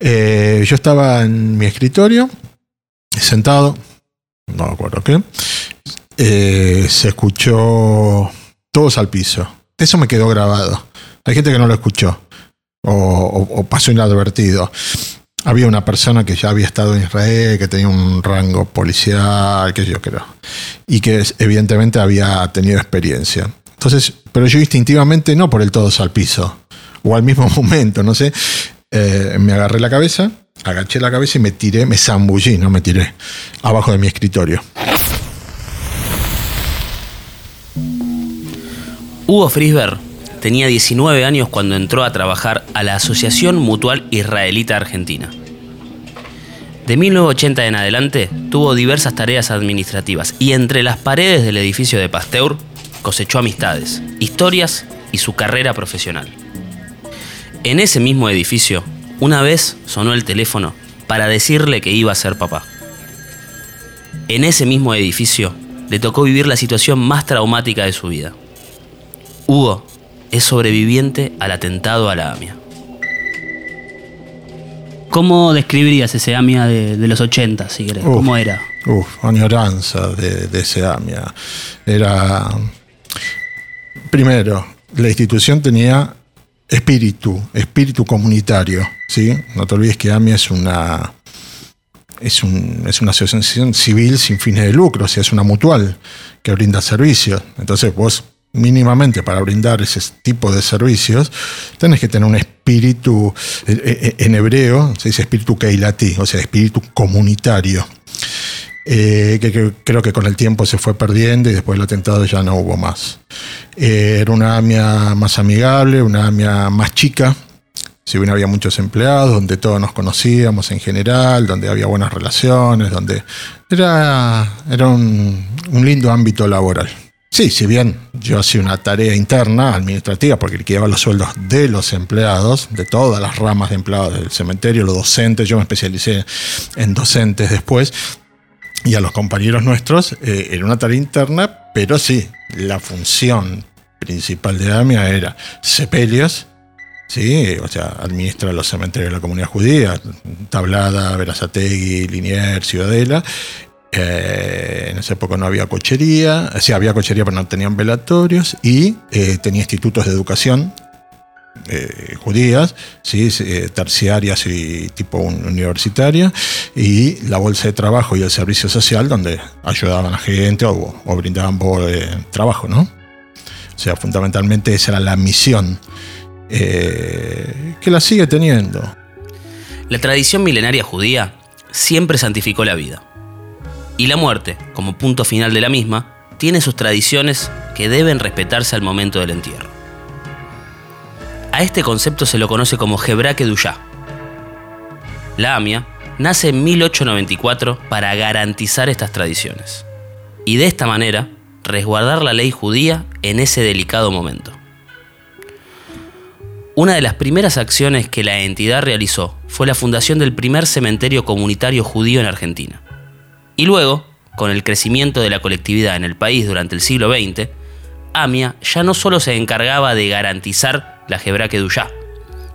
Eh, yo estaba en mi escritorio, sentado, no me acuerdo qué. Eh, se escuchó todos al piso. Eso me quedó grabado. Hay gente que no lo escuchó o, o- pasó inadvertido. Había una persona que ya había estado en Israel, que tenía un rango policial, que yo creo, y que evidentemente había tenido experiencia. Entonces, pero yo instintivamente no por el todos al piso, o al mismo momento, no sé, eh, me agarré la cabeza, agaché la cabeza y me tiré, me zambullí, no me tiré, abajo de mi escritorio. Hugo Frisberg tenía 19 años cuando entró a trabajar a la Asociación Mutual Israelita Argentina. De 1980 en adelante tuvo diversas tareas administrativas y entre las paredes del edificio de Pasteur cosechó amistades, historias y su carrera profesional. En ese mismo edificio, una vez sonó el teléfono para decirle que iba a ser papá. En ese mismo edificio le tocó vivir la situación más traumática de su vida. Hugo es sobreviviente al atentado a la AMIA. ¿Cómo describirías ese AMIA de, de los 80, si querés? Uf. ¿Cómo era? Uf, añoranza de, de ese AMIA. Era. Primero, la institución tenía espíritu, espíritu comunitario. ¿sí? No te olvides que AMIA es una. Es, un- es una asociación civil sin fines de lucro, o sea, es una mutual que brinda servicios. Entonces, vos mínimamente para brindar ese tipo de servicios, tenés que tener un espíritu, eh, eh, en hebreo se dice espíritu keilatí, o sea, espíritu comunitario eh, que, que creo que con el tiempo se fue perdiendo y después del atentado ya no hubo más. Eh, era una AMIA más amigable, una AMIA más chica, si bien había muchos empleados, donde todos nos conocíamos en general, donde había buenas relaciones, donde era, era un, un lindo ámbito laboral. Sí, si bien yo hacía una tarea interna, administrativa, porque liquidaba los sueldos de los empleados, de todas las ramas de empleados del cementerio, los docentes, yo me especialicé en docentes después, y a los compañeros nuestros eh, era una tarea interna, pero sí, la función principal de AMIA era sepelios, sí, o sea, administra los cementerios de la comunidad judía, Tablada, Verazategui, Liniers, Ciudadela. Eh, en esa época no había cochería, sí, había cochería, pero no tenían velatorios, y eh, tenía institutos de educación eh, judías, ¿sí? eh, terciarias y tipo un- universitaria, y la bolsa de trabajo y el servicio social, donde ayudaban a la gente o, o brindaban eh, trabajo, ¿no? O sea, fundamentalmente esa era la misión que la sigue teniendo. La tradición milenaria judía siempre santificó la vida. Y la muerte, como punto final de la misma, tiene sus tradiciones que deben respetarse al momento del entierro. A este concepto se lo conoce como Hebra Kedushá. La AMIA nace en 1894 para garantizar estas tradiciones y de esta manera resguardar la ley judía en ese delicado momento. Una de las primeras acciones que la entidad realizó fue la fundación del primer cementerio comunitario judío en Argentina. Y luego, con el crecimiento de la colectividad en el país durante el siglo XX, AMIA ya no solo se encargaba de garantizar la Hebra Kedushá,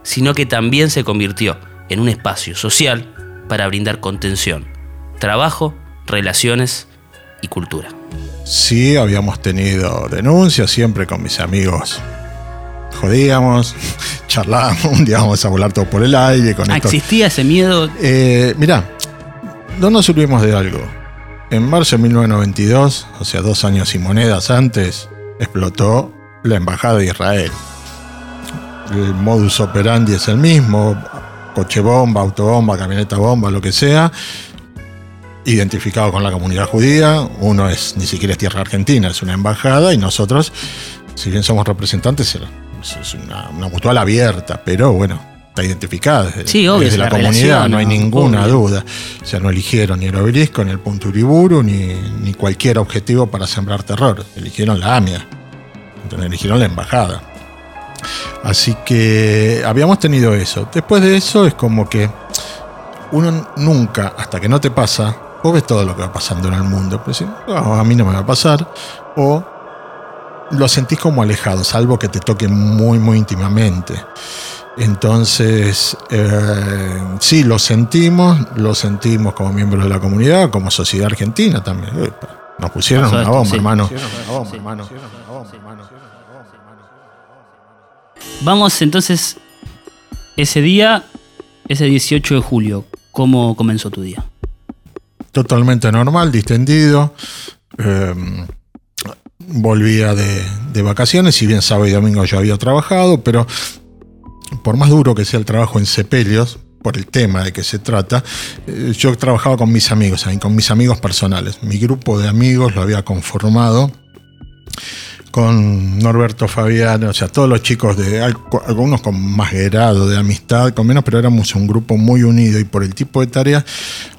sino que también se convirtió en un espacio social para brindar contención, trabajo, relaciones y cultura. Sí, habíamos tenido denuncias siempre con mis amigos. Jodíamos, charlábamos, un día vamos a volar todo por el aire con Ah, esto. ¿Existía ese miedo? Eh, mirá, no nos olvidemos de algo. En marzo de 1992, o sea, dos años y monedas antes, explotó la Embajada de Israel. El modus operandi es el mismo, coche bomba, autobomba, camioneta bomba, lo que sea, identificado con la comunidad judía. Uno es ni siquiera es tierra argentina, es una embajada y nosotros, si bien somos representantes, es una, una mutual abierta, pero bueno, está identificada desde, Sí, obvio, desde es la, la comunidad, relación, no hay ninguna Obvio. duda. O sea, no eligieron ni el obelisco, ni el punto Uriburu, ni, ni cualquier objetivo para sembrar terror. Eligieron la AMIA, entonces eligieron la embajada. Así que habíamos tenido eso. Después de eso es como que uno nunca, hasta que no te pasa, vos ves todo lo que va pasando en el mundo, pero decís, "No, a mí no me va a pasar, o lo sentís como alejado, salvo que te toque muy, muy íntimamente. Entonces, eh, sí, lo sentimos, lo sentimos como miembros de la comunidad, como sociedad argentina también. Nos pusieron una bomba, hermano. Vamos entonces, ese día, ese 18 de julio, ¿cómo comenzó tu día? totalmente normal, distendido. Eh, volvía de, vacaciones, si bien sábado y domingo yo había trabajado, pero por más duro que sea el trabajo en sepelios, por el tema de que se trata, eh, yo trabajaba con mis amigos, con mis amigos personales. Mi grupo de amigos lo había conformado con Norberto Fabián, o sea, todos los chicos de al- algunos con más grado de amistad, con menos, pero éramos un grupo muy unido y por el tipo de tareas,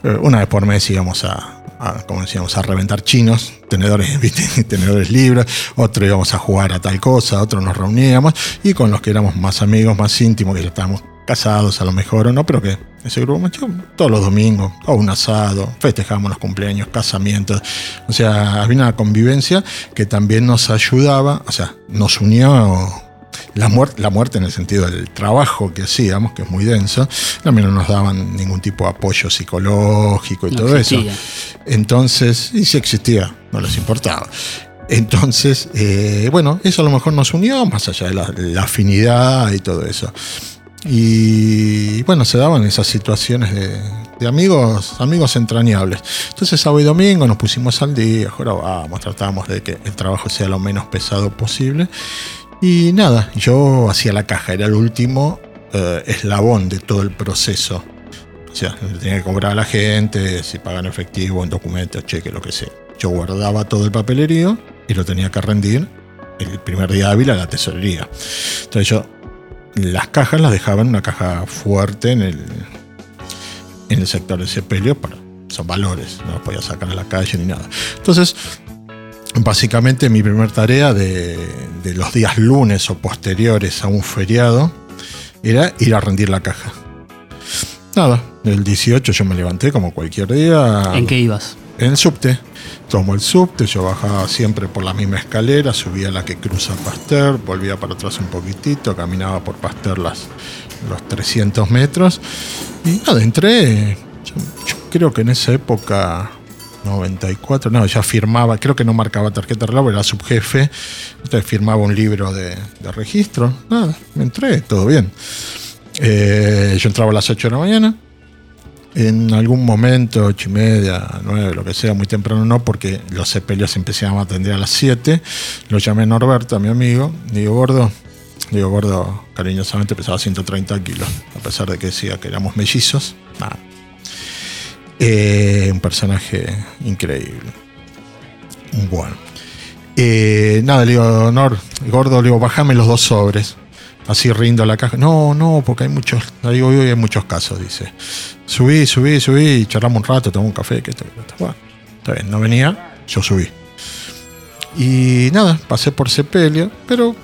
eh, una vez por mes íbamos a, a, como decíamos, a reventar chinos, tenedores, tenedores libres, otro íbamos a jugar a tal cosa, otro nos reuníamos y con los que éramos más amigos, más íntimos, que ya estábamos casados a lo mejor o no, pero que ese grupo más chico, todos los domingos, o un asado, festejábamos los cumpleaños, casamientos, o sea, había una convivencia que también nos ayudaba, o sea, nos unió la muerte, la muerte en el sentido del trabajo que hacíamos, que es muy denso, también no nos daban ningún tipo de apoyo psicológico y No todo existía. eso. Entonces, y si existía, no les importaba. Entonces, eh, bueno, eso a lo mejor nos unió, más allá de la, la afinidad y todo eso. Y bueno, se daban esas situaciones de, de amigos, amigos entrañables. Entonces, sábado y domingo nos pusimos al día, jorobamos, tratábamos de que el trabajo sea lo menos pesado posible. Y nada, yo hacía la caja, era el último eh, eslabón de todo el proceso. O sea, tenía que cobrar a la gente, si pagan efectivo, en documentos, cheque, lo que sea. Yo guardaba todo el papelerío y lo tenía que rendir el primer día hábil a la tesorería. Entonces yo las cajas las dejaba en una caja fuerte en el, en el sector de sepelio, para, son valores, no los podía sacar a la calle ni nada. Entonces, básicamente mi primera tarea de, de los días lunes o posteriores a un feriado era ir a rendir la caja. Nada, el 18 yo me levanté como cualquier día. ¿En qué ibas? En el subte. Tomo el subte, yo bajaba siempre por la misma escalera, subía la que cruza Pasteur, volvía para atrás un poquitito, caminaba por Pasteur las, los 300 metros. Y nada, entré. Yo, yo creo que en esa época, 94, no, ya firmaba, creo que no marcaba tarjeta reloj, era subjefe, entonces firmaba un libro de, de registro. Nada, me entré, todo bien. Eh, yo entraba a las 8 de la mañana, en algún momento, ocho y media, nueve, lo que sea, muy temprano no, porque los sepelios empezaban a atender a las 7. Lo llamé Norberto, mi amigo, digo, gordo, digo, gordo, cariñosamente pesaba 130 kilos, a pesar de que decía que éramos mellizos. Eh, un personaje increíble. Bueno. Eh, nada, le digo, Nor, gordo, le digo, bájame los dos sobres. Así rindo la caja. No, no, porque hay muchos, ahí hoy hay muchos casos, dice. Subí, subí, subí, charlamos un rato, tomé un café, que otro. Bueno, está bien, no venía, yo subí. Y nada, pasé por Sepelio, pero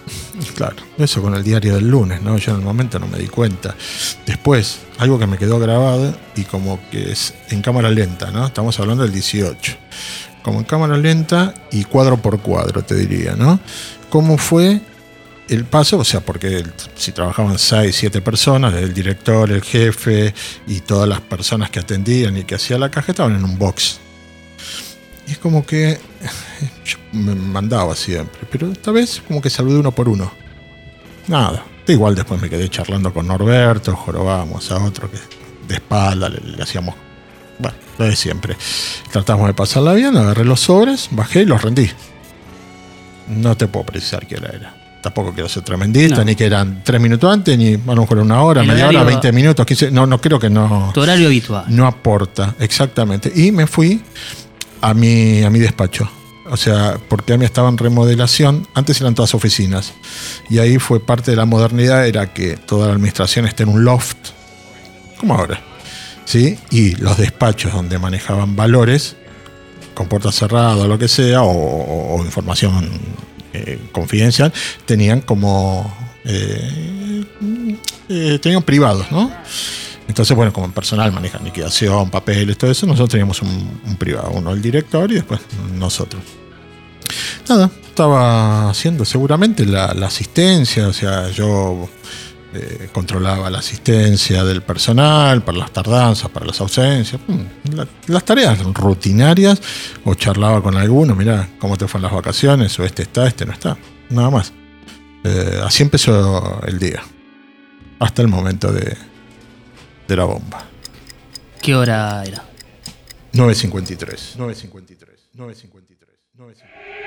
claro, eso con el diario del lunes, ¿no? Yo en el momento no me di cuenta. Después, algo que me quedó grabado y como que es en cámara lenta, ¿no? Estamos hablando del 18. Como en cámara lenta y cuadro por cuadro, te diría, ¿no? ¿Cómo fue el paso? O sea, porque si trabajaban 6, 7 personas, el director, el jefe y todas las personas que atendían y que hacían la caja estaban en un box. Y es como que yo me mandaba siempre, pero esta vez como que saludé uno por uno. Nada. Igual después me quedé charlando con Norberto, jorobábamos a otro que de espalda le, le hacíamos. Bueno, lo de siempre. Tratamos de pasarla bien, agarré los sobres, bajé y los rendí. No te puedo precisar hora era. Tampoco quiero ser tremendista, No. ni que eran tres minutos antes, ni a lo mejor una hora, El media hora, horario- 20 minutos, 15. No, no creo que no Tu horario habitual. no aporta, exactamente. Y me fui a mi, a mi despacho. O sea, porque a mí estaba en remodelación, antes eran todas oficinas. Y ahí fue parte de la modernidad, era que toda la administración esté en un loft, como ahora. ¿Sí? Y los despachos donde manejaban valores, con puertas cerradas o lo que sea, o información eh, confidencial, tenían como... eh, eh, tenían privados, ¿no? Entonces, bueno, como en personal manejan liquidación, papeles, todo eso, nosotros teníamos un, privado, uno el director y después nosotros. Nada, estaba haciendo seguramente la asistencia, o sea, yo eh, controlaba la asistencia del personal, para las tardanzas, para las ausencias, mm, la- las tareas rutinarias, o charlaba con alguno, mirá, cómo te fueron las vacaciones, o este está, este no está, nada más. Eh, así empezó el día, hasta el momento de, de la bomba. ¿Qué hora era? 9.53, 9.53, 9.53, 9.53.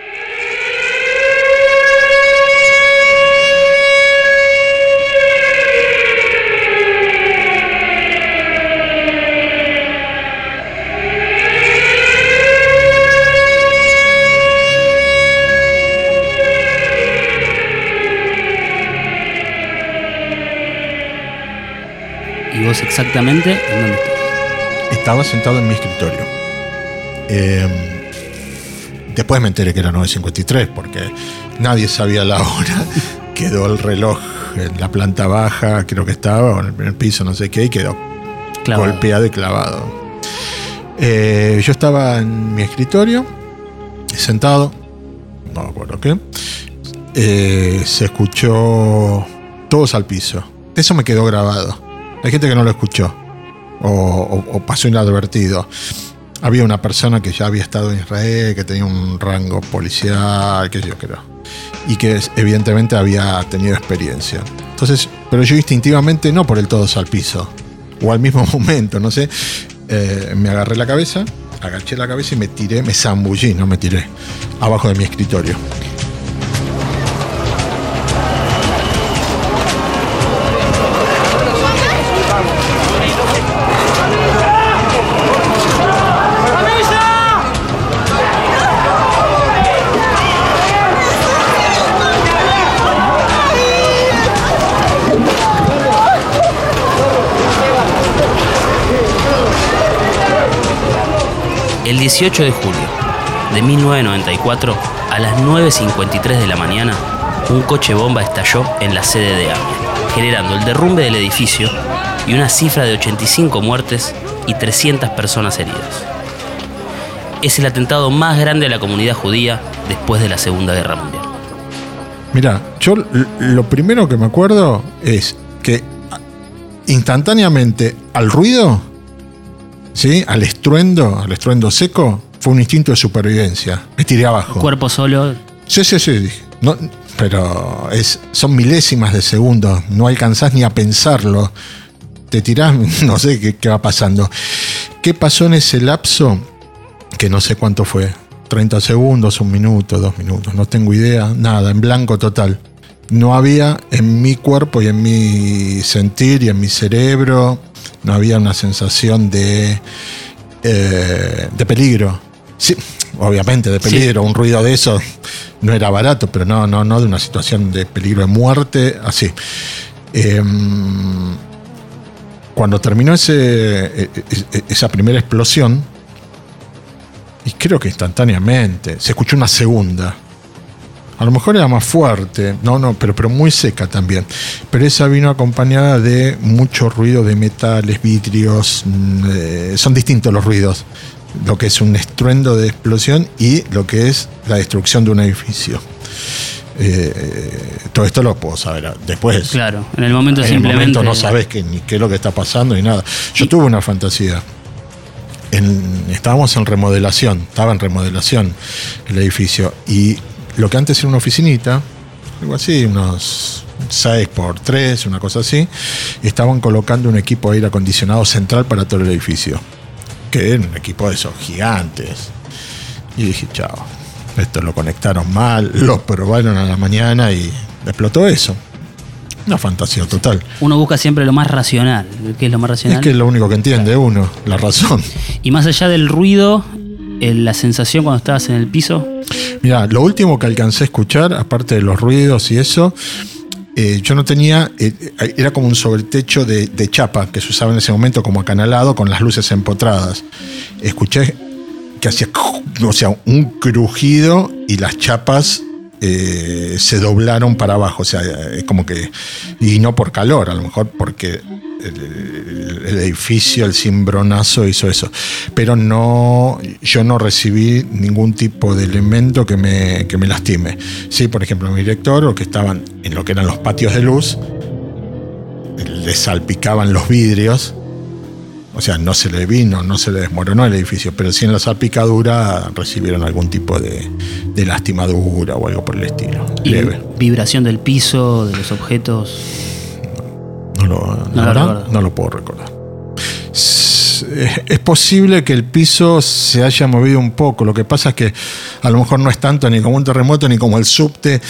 ¿Y vos exactamente en dónde estás? Estaba sentado en mi escritorio. Eh, después me enteré que era 9.53 porque nadie sabía la hora. Quedó el reloj en la planta baja, creo que estaba, o en el primer piso, no sé qué, y quedó Clavado. golpeado y clavado. Eh, yo estaba en mi escritorio, sentado, no me acuerdo qué. Eh, se escuchó todos al piso. Eso me quedó grabado. Hay gente que no lo escuchó o, pasó inadvertido. Había una persona que ya había estado en Israel, que tenía un rango policial, que yo creo, y que evidentemente había tenido experiencia. Entonces, pero yo instintivamente, no por el todos al piso, o al mismo momento, no sé, eh, me agarré la cabeza, agaché la cabeza y me tiré, me zambullí, no me tiré, abajo de mi escritorio. El 18 de julio de 1994, a las 9.53 de la mañana, un coche bomba estalló en la sede de AMIA, generando el derrumbe del edificio y una cifra de 85 muertes y 300 personas heridas. Es el atentado más grande de la comunidad judía después de la Segunda Guerra Mundial. Mira, yo lo primero que me acuerdo es que a- instantáneamente al ruido, ¿sí? al estruendo, al estruendo seco, fue un instinto de supervivencia. Me tiré abajo. Cuerpo solo. Sí, sí, sí. dije. No, pero es, son milésimas de segundo. No alcanzás ni a pensarlo. Te tirás, no sé qué, qué va pasando. ¿Qué pasó en ese lapso? Que no sé cuánto fue. 30 segundos, un minuto, dos minutos. No tengo idea. Nada, en blanco total. No había en mi cuerpo y en mi sentir y en mi cerebro, no había una sensación de, eh, de peligro. Sí, obviamente de peligro, un ruido de eso no era barato, pero no, no, no de una situación de peligro de muerte, así. Em, cuando terminó ese, e- e- esa primera explosión, y creo que instantáneamente, se escuchó una segunda. A lo mejor era más fuerte, no, no, pero, pero muy seca también. Pero esa vino acompañada de mucho ruido de metales, vidrios. mm, eh, son distintos los ruidos. Lo que es un estruendo de explosión y lo que es la destrucción de un edificio. Eh, todo esto lo puedo saber después. Claro, en el momento En el simplemente. momento no sabes que, ni qué es lo que está pasando ni nada. Yo tuve una fantasía. En- estábamos en remodelación, estaba en remodelación el edificio. Y lo que antes era una oficinita, algo así, unos 6 por 3, una cosa así, estaban colocando un equipo de aire acondicionado central para todo el edificio. Que era un equipo de esos gigantes. Y dije, chao, esto lo conectaron mal, lo probaron a la mañana y explotó eso. Una fantasía total. Uno busca siempre lo más racional. ¿Qué es lo más Es racional? que es lo único que entiende uno, la razón. Y más allá del ruido, eh, la sensación cuando estabas en el piso. Mira, lo último que alcancé a escuchar, aparte de los ruidos y eso, eh, yo no tenía, eh, eh, era como un sobretecho de, de chapa que se usaba en ese momento como acanalado con las luces empotradas. Escuché que hacía, o sea, un crujido y las chapas eh, se doblaron para abajo, o sea, es como que, y no por calor, a lo mejor porque el, el edificio, el cimbronazo hizo eso. Pero no, yo no recibí ningún tipo de elemento que me, que me lastime. Sí, por ejemplo, mi director, o que estaban en lo que eran los patios de luz, le salpicaban los vidrios. O sea, no se le vino, no se le desmoronó el edificio, pero sí en la salpicadura recibieron algún tipo de, de lastimadura o algo por el estilo. Y Leve. vibración del piso, de los objetos. No lo, la No lo verdad, recuerdo. no lo puedo recordar. Es posible que el piso se haya movido un poco. Lo que pasa es que a lo mejor no es tanto ni como un terremoto ni como el subte,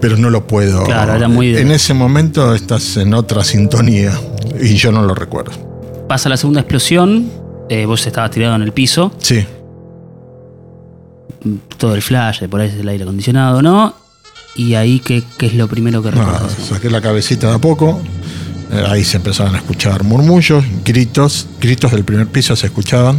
pero no lo puedo. Claro, era muy En ese momento estás en otra sintonía y yo no lo recuerdo. Pasa la segunda explosión, eh, vos estabas tirado en el piso, Sí, todo el flash, por ahí es el aire acondicionado, ¿no? Y ahí, ¿qué, qué es lo primero que recordás? saqué la cabecita de a poco. eh, Ahí se empezaron a escuchar murmullos, gritos, gritos del primer piso se escuchaban.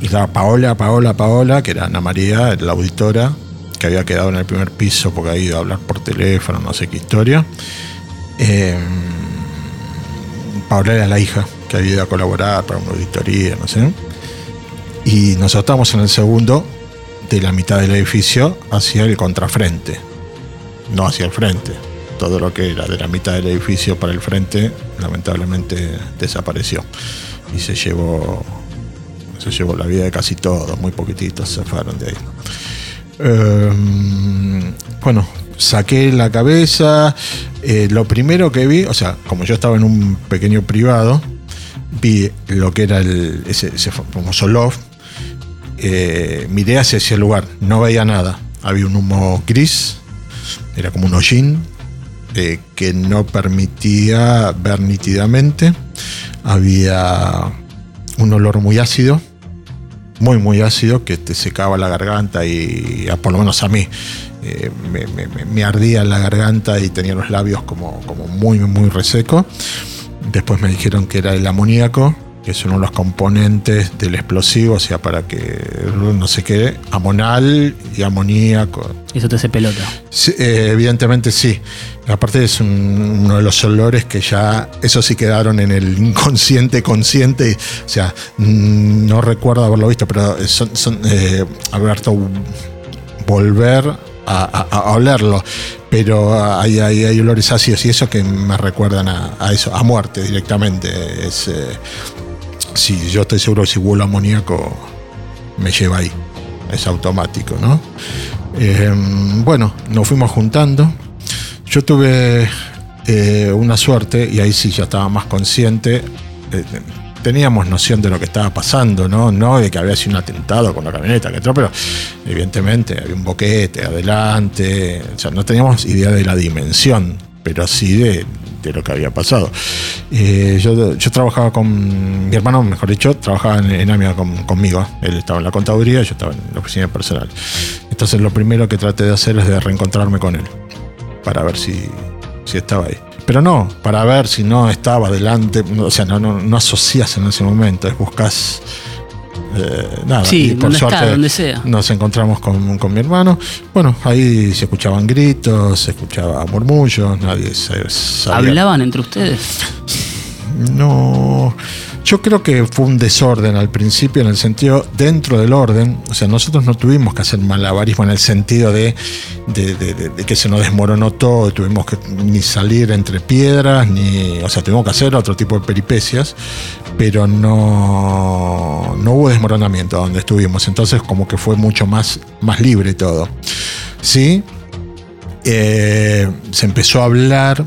Y estaba Paola, Paola, Paola, que era Ana María, la auditora, que había quedado en el primer piso porque había ido a hablar por teléfono, no sé qué historia. Eh, Paola era la hija, que había ido a colaborar para una auditoría, no sé. Y nosotros estábamos en el segundo de la mitad del edificio hacia el contrafrente, no hacia el frente. Todo lo que era de la mitad del edificio para el frente, lamentablemente desapareció. Y se llevó se llevó la vida de casi todos, muy poquititos se fueron de ahí. Eh, bueno, saqué la cabeza. eh, lo primero que vi, o sea, como yo estaba en un pequeño privado, vi lo que era ese, ese famoso loft. eh, miré hacia ese lugar, no veía nada. Había un humo gris, era como un hollín eh, que no permitía ver nítidamente. Había un olor muy ácido, muy, muy ácido, que te secaba la garganta y, por lo menos a mí, eh, me, me- ardía la garganta y tenía los labios como, como muy, muy resecos. Después me dijeron que era el amoníaco, que es uno de los componentes del explosivo, o sea, para que no sé qué, amonal y amoníaco. Eso te hace pelota. Sí, eh, evidentemente sí. Aparte es un- uno de los olores que ya, eso sí quedaron en el inconsciente consciente. O sea, mm, no recuerdo haberlo visto, pero son, son, eh, Alberto, volver a, a- olerlo. Pero hay, hay, olores ácidos y eso que me recuerdan a, eso, a muerte directamente. Es, eh, sí, yo estoy seguro que si huelo amoníaco me lleva ahí. Es automático, ¿no? Eh, bueno, nos fuimos juntando. Yo tuve eh, una suerte, y ahí sí ya estaba más consciente. Teníamos noción de lo que estaba pasando, ¿no? No de que había sido un atentado con la camioneta, que entró, pero evidentemente había un boquete adelante. O sea, no teníamos idea de la dimensión, pero sí de, de lo que había pasado. Eh, yo, yo trabajaba con mi hermano, mejor dicho, trabajaba en, en AMIA con- conmigo. Él estaba en la contaduría, yo estaba en la oficina personal. Entonces lo primero que traté de hacer es de reencontrarme con él, para ver si, si estaba ahí. Pero no, para ver si no estaba delante, o sea, no, no, no asocias en ese momento, es buscas eh, nada. Sí, y por donde está, suerte donde sea. nos encontramos con, con mi hermano. Bueno, ahí se escuchaban gritos, se escuchaba murmullos, nadie se sabía. ¿Hablaban entre ustedes? No, yo creo que fue un desorden al principio en el sentido dentro del orden. O sea, nosotros no tuvimos que hacer malabarismo en el sentido de, de- de- que se nos desmoronó todo, tuvimos que ni salir entre piedras, ni, o sea, tuvimos que hacer otro tipo de peripecias, pero no, no hubo desmoronamiento donde estuvimos. Entonces, como que fue mucho más, más libre todo. Sí, eh, se empezó a hablar,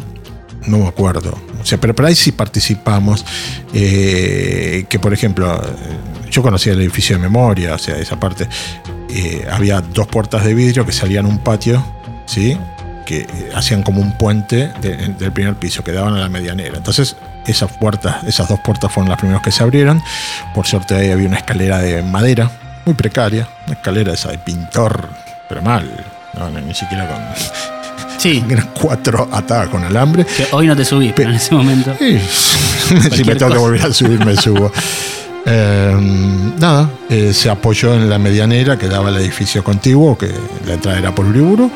no me acuerdo, o sea, pero por ahí sí participamos, eh, que por ejemplo, eh, yo conocía el edificio de memoria, o sea, esa parte, eh, había dos puertas de vidrio que salían a un patio, ¿sí? que hacían como un puente de- del primer piso, que daban a la medianera. Entonces, esas puertas, esas dos puertas fueron las primeras que se abrieron. Por suerte ahí había una escalera de madera, muy precaria, una escalera esa de pintor, pero mal, ni siquiera con Sí, eran cuatro atadas con alambre. que hoy no te subís, pero en ese momento. Si me tengo que cosa. volver a subir, me subo. Eh, nada, eh, se apoyó en la medianera que daba al edificio contiguo, que la entrada era por Uriburu,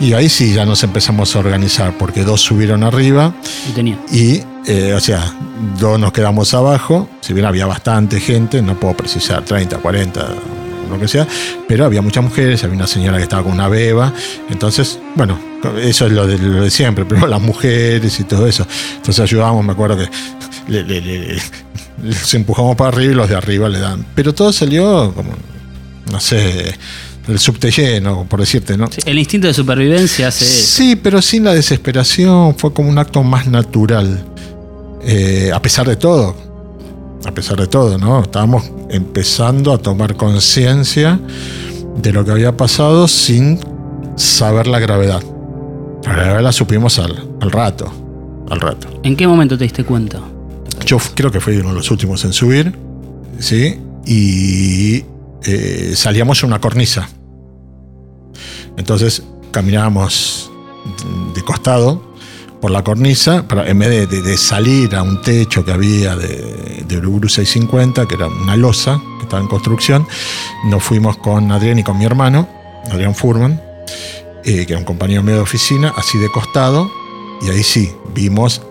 y ahí sí ya nos empezamos a organizar, porque dos subieron arriba Y tenía. y, eh, o sea, dos nos quedamos abajo, si bien había bastante gente, no puedo precisar, 30, 40, lo que sea, pero había muchas mujeres, había una señora que estaba con una beba, entonces, bueno, eso es lo de, lo de siempre, pero las mujeres y todo eso. Entonces ayudábamos, me acuerdo que le- le- le- les empujamos para arriba y los de arriba le dan. Pero todo salió como, no sé, el subte lleno, por decirte, ¿no? Sí, El instinto de supervivencia hace. Sí, pero sin la desesperación, fue como un acto más natural. Eh, a pesar de todo, a pesar de todo, ¿no? Estábamos empezando a tomar conciencia de lo que había pasado sin saber la gravedad. La gravedad la supimos al, al rato, al rato. ¿En qué momento te diste cuenta? Yo creo que fui uno de los últimos en subir, ¿sí? Y eh, salíamos a una cornisa. Entonces caminábamos de costado por la cornisa, para, en vez de, de- de salir a un techo que había de, de Uruguru 650, que era una losa que estaba en construcción, nos fuimos con Adrián y con mi hermano, Adrián Furman, eh, que era un compañero mío de oficina, así de costado, y ahí sí, vimos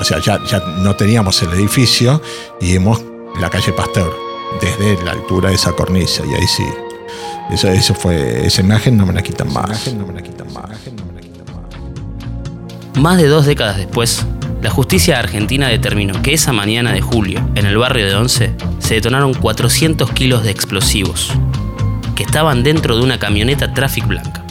o sea, ya, ya no teníamos el edificio y vimos la calle Pasteur desde la altura de esa cornisa y ahí sí. Eso, eso fue, esa imagen no me la quitan más. no me la quitan más. Más de dos décadas después, la justicia argentina determinó que esa mañana de julio, en el barrio de Once, se detonaron 400 kilos de explosivos, que estaban dentro de una camioneta Traffic Blanca.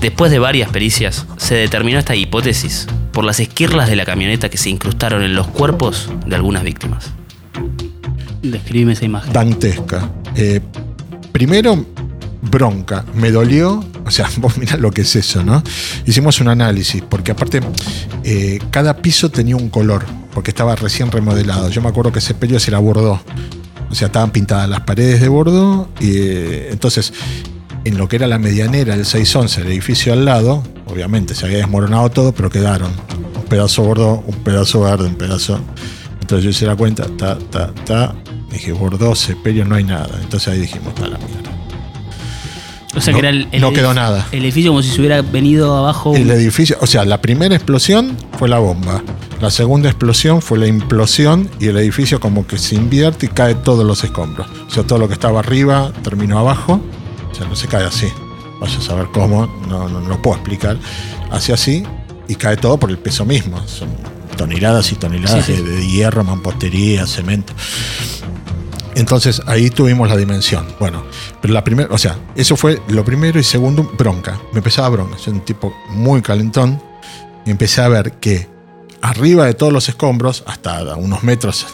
Después de varias pericias, se determinó esta hipótesis por las esquirlas de la camioneta que se incrustaron en los cuerpos de algunas víctimas. Describime esa imagen. Dantesca. Eh, primero, bronca. Me dolió. O sea, vos mirá lo que es eso, ¿no? Hicimos un análisis, porque aparte, eh, cada piso tenía un color, porque estaba recién remodelado. Yo me acuerdo que ese pello se era bordó. O sea, estaban pintadas las paredes de bordo. Y, eh, entonces, en lo que era la medianera, el 611, el edificio al lado, obviamente se había desmoronado todo, pero quedaron un pedazo bordo, un pedazo verde, un pedazo. Entonces yo hice la cuenta, ta, ta, ta. Dije, bordo, sepelio, no hay nada. Entonces ahí dijimos, está la mierda. O sea No- que era el, el no edif- quedó nada. El edificio como si se hubiera venido abajo. El edificio, o sea, la primera explosión fue la bomba. La segunda explosión fue la implosión y el edificio como que se invierte y cae todos los escombros. O sea, todo lo que estaba arriba terminó abajo. O sea, no se cae así. Vaya a saber cómo, no, no, no lo puedo explicar. Hace así y cae todo por el peso mismo. Son toneladas y toneladas Sí, sí. De, de hierro, mampostería, cemento. Entonces ahí tuvimos la dimensión. Bueno, pero la primera, o sea, eso fue lo primero y segundo, bronca. Me empezaba bronca. Soy un tipo muy calentón. Y empecé a ver que arriba de todos los escombros, hasta unos metros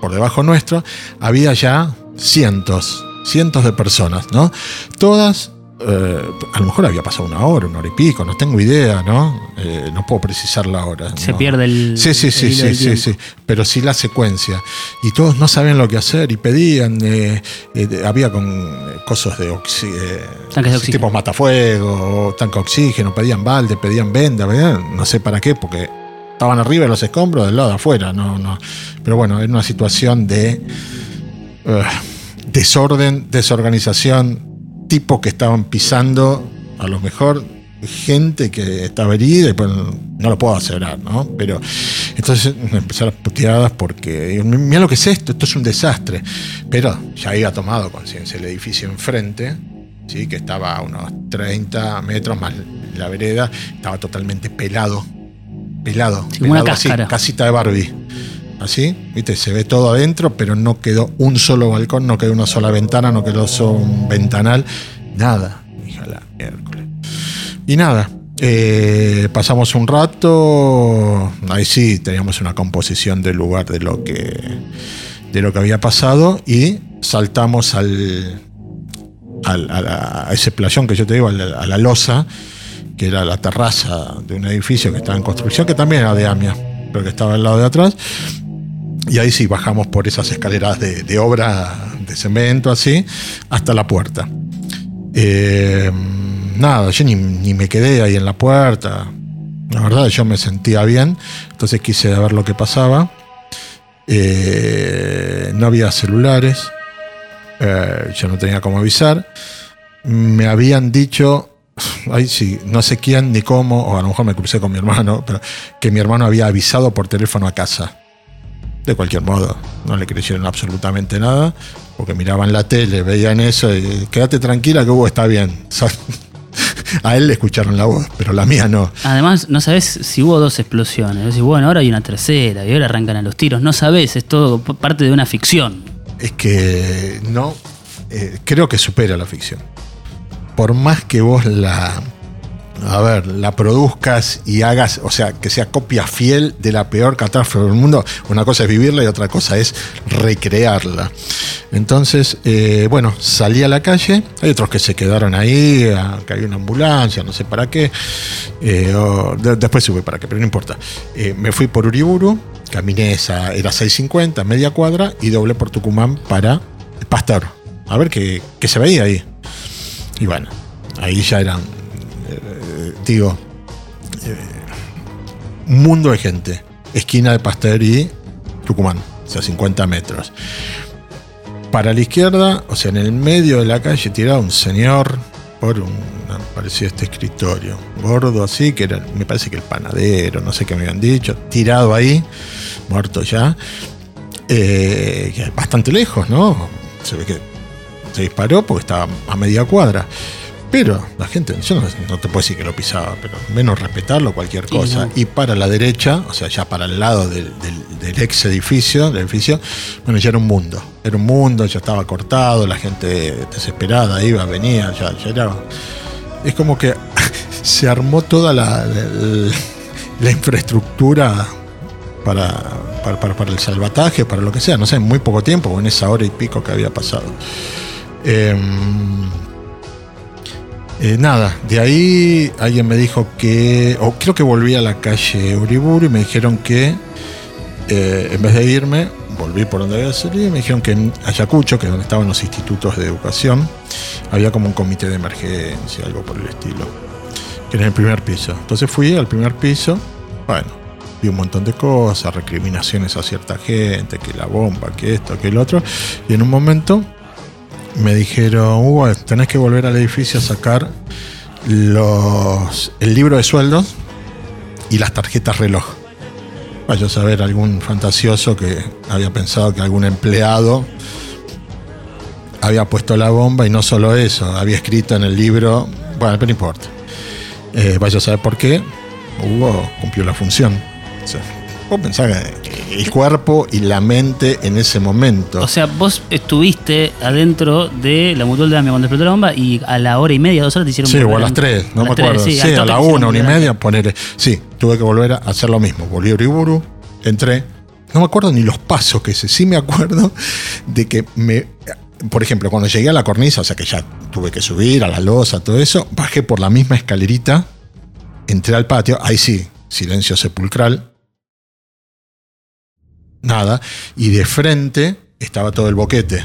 por debajo nuestro, había ya cientos, cientos de personas, ¿no? Todas, eh, a lo mejor había pasado una hora, una hora y pico, no tengo idea, ¿no? Eh, no puedo precisar la hora. se ¿no? pierde el. Sí, sí, sí, el sí, sí, sí. Pero sí la secuencia. Y todos no sabían lo que hacer y pedían. eh, eh, había con eh, cosas de oxígeno. Tanques de oxígeno. Tipo matafuego, tanque de oxígeno, pedían balde, pedían venda, pedían no sé para qué, porque estaban arriba de los escombros del lado de afuera. No, no. Pero bueno, era una situación de eh, desorden, desorganización, tipo que estaban pisando a lo mejor gente que estaba herida y pues no lo puedo asegurar, ¿no? Pero entonces me empezaron las puteadas porque mira lo que es esto, esto es un desastre. Pero ya había tomado conciencia el edificio enfrente, ¿sí? que estaba a unos 30 metros más la vereda, estaba totalmente pelado. Pelado. Sí, como una pelado así, casita de Barbie. Así, viste, se ve todo adentro, pero no quedó un solo balcón, no quedó una sola ventana, no quedó solo un ventanal, nada. Hija la miércoles. Y nada, eh, pasamos un rato, ahí sí teníamos una composición del lugar de lo que, de lo que había pasado y saltamos al, al- a ese playón que yo te digo, a la, a la losa, que era la terraza de un edificio que estaba en construcción, que también era de AMIA, pero que estaba al lado de atrás. Y ahí sí bajamos por esas escaleras de, obra de cemento, así, hasta la puerta. Eh, nada, yo ni, ni me quedé ahí en la puerta. La verdad, yo me sentía bien, entonces quise ver lo que pasaba. Eh, no había celulares, eh, yo no tenía cómo avisar. Me habían dicho, ay sí, no sé quién ni cómo, o a lo mejor me crucé con mi hermano, pero que mi hermano había avisado por teléfono a casa. De cualquier modo, no le creyeron absolutamente nada, porque miraban la tele, veían eso y quédate tranquila que Hugo está bien. A él le escucharon la voz, pero la mía no. Además, no sabes si hubo dos explosiones. Decís, bueno, ahora hay una tercera y ahora arrancan a los tiros. No sabes, es todo parte de una ficción. Es que no, eh, creo que supera la ficción. Por más que vos la, a ver, la produzcas y hagas, o sea, que sea copia fiel de la peor catástrofe del mundo, una cosa es vivirla y otra cosa es recrearla. Entonces, eh, bueno, salí a la calle, hay otros que se quedaron ahí, que hay una ambulancia, no sé para qué, eh, después sube para qué, pero no importa. Eh, me fui por Uriburu, caminé esa, era 6.50, media cuadra, y doblé por Tucumán para Pastor, a ver qué se veía ahí. Y bueno, ahí ya eran, digo, eh, un mundo de gente. Esquina de Pasteur y Tucumán, o sea, 50 metros. Para la izquierda, o sea, en el medio de la calle, tirado un señor por un, parecía este escritorio, gordo así, que era, me parece que el panadero, no sé qué me habían dicho, tirado ahí, muerto ya, eh, bastante lejos, ¿no? Se ve que se disparó porque estaba a media cuadra. Pero la gente, yo no, no te puedo decir que lo pisaba, pero menos respetarlo, cualquier cosa. no. Y para la derecha, o sea, ya para el lado del, del- del ex edificio, del edificio, bueno, ya era un mundo. Era un mundo, ya estaba cortado, la gente desesperada iba, venía, ya, ya era. Es como que se armó toda la, la- la infraestructura para, para, para- para el salvataje, para lo que sea, no sé, en muy poco tiempo, en esa hora y pico que había pasado. Em, eh, nada, de ahí alguien me dijo que, o creo que volví a la calle Uriburu y me dijeron que eh, en vez de irme, volví por donde había salido y me dijeron que en Ayacucho, que es donde estaban los institutos de educación, había como un comité de emergencia, algo por el estilo, que era en el primer piso. Entonces fui al primer piso, bueno, vi un montón de cosas, recriminaciones a cierta gente, que la bomba, que esto, que el otro, y en un momento me dijeron, Hugo, tenés que volver al edificio a sacar los, el libro de sueldos y las tarjetas reloj. Vaya a saber algún fantasioso que había pensado que algún empleado había puesto la bomba y no solo eso, había escrito en el libro, bueno, pero no importa. Eh, vaya a saber por qué, Hugo cumplió la función. O sea, vos pensás que el cuerpo y la mente en ese momento. O sea, vos estuviste adentro de la mutual de AMIA cuando explotó la bomba y a la hora y media, dos horas te hicieron Sí, o a las 3, no A me tres, acuerdo. Sí, a la 1, una y media, poner. Sí, tuve que volver a hacer lo mismo. Volví a Uriburu, entré. No me acuerdo ni los pasos que hice. Sí me acuerdo de que me. Por ejemplo, cuando llegué a la cornisa, o sea que ya tuve que subir a la losa, todo eso, bajé por la misma escalerita, entré al patio, ahí sí, silencio sepulcral. Nada. Y de frente estaba todo el boquete.